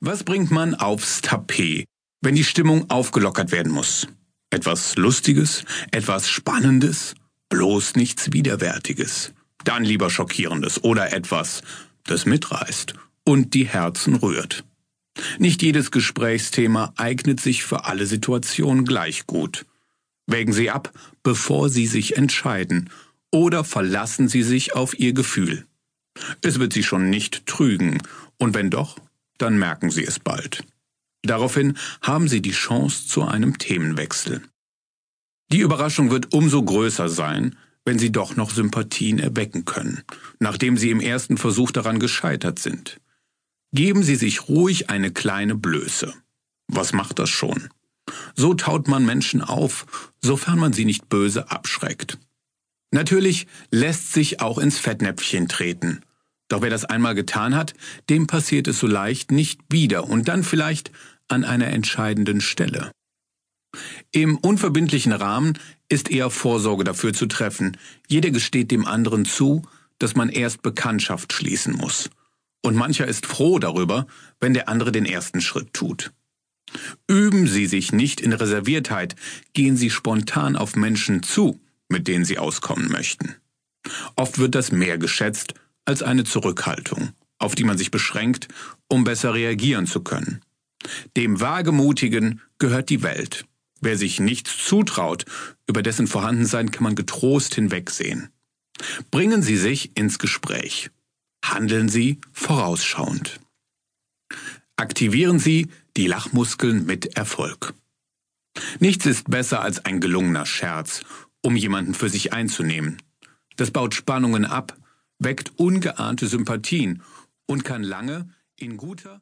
Was bringt man aufs Tapet, wenn die Stimmung aufgelockert werden muss? Etwas Lustiges, etwas Spannendes, bloß nichts Widerwärtiges. Dann lieber Schockierendes oder etwas, das mitreißt und die Herzen rührt. Nicht jedes Gesprächsthema eignet sich für alle Situationen gleich gut. Wägen Sie ab, bevor Sie sich entscheiden, oder verlassen Sie sich auf Ihr Gefühl. Es wird Sie schon nicht trügen, und wenn doch, dann merken Sie es bald. Daraufhin haben Sie die Chance zu einem Themenwechsel. Die Überraschung wird umso größer sein, wenn Sie doch noch Sympathien erwecken können, nachdem Sie im ersten Versuch daran gescheitert sind. Geben Sie sich ruhig eine kleine Blöße. Was macht das schon? So taut man Menschen auf, sofern man sie nicht böse abschreckt. Natürlich lässt sich auch ins Fettnäpfchen treten. Doch wer das einmal getan hat, dem passiert es so leicht nicht wieder und dann vielleicht an einer entscheidenden Stelle. Im unverbindlichen Rahmen ist eher Vorsorge dafür zu treffen. Jeder gesteht dem anderen zu, dass man erst Bekanntschaft schließen muss. Und mancher ist froh darüber, wenn der andere den ersten Schritt tut. Üben Sie sich nicht in Reserviertheit, gehen Sie spontan auf Menschen zu, mit denen Sie auskommen möchten. Oft wird das mehr geschätzt als eine Zurückhaltung, auf die man sich beschränkt, um besser reagieren zu können. Dem Wagemutigen gehört die Welt. Wer sich nichts zutraut, über dessen Vorhandensein kann man getrost hinwegsehen. Bringen Sie sich ins Gespräch. Handeln Sie vorausschauend. Aktivieren Sie die Lachmuskeln mit Erfolg. Nichts ist besser als ein gelungener Scherz, um jemanden für sich einzunehmen. Das baut Spannungen ab, weckt ungeahnte Sympathien und kann lange in guter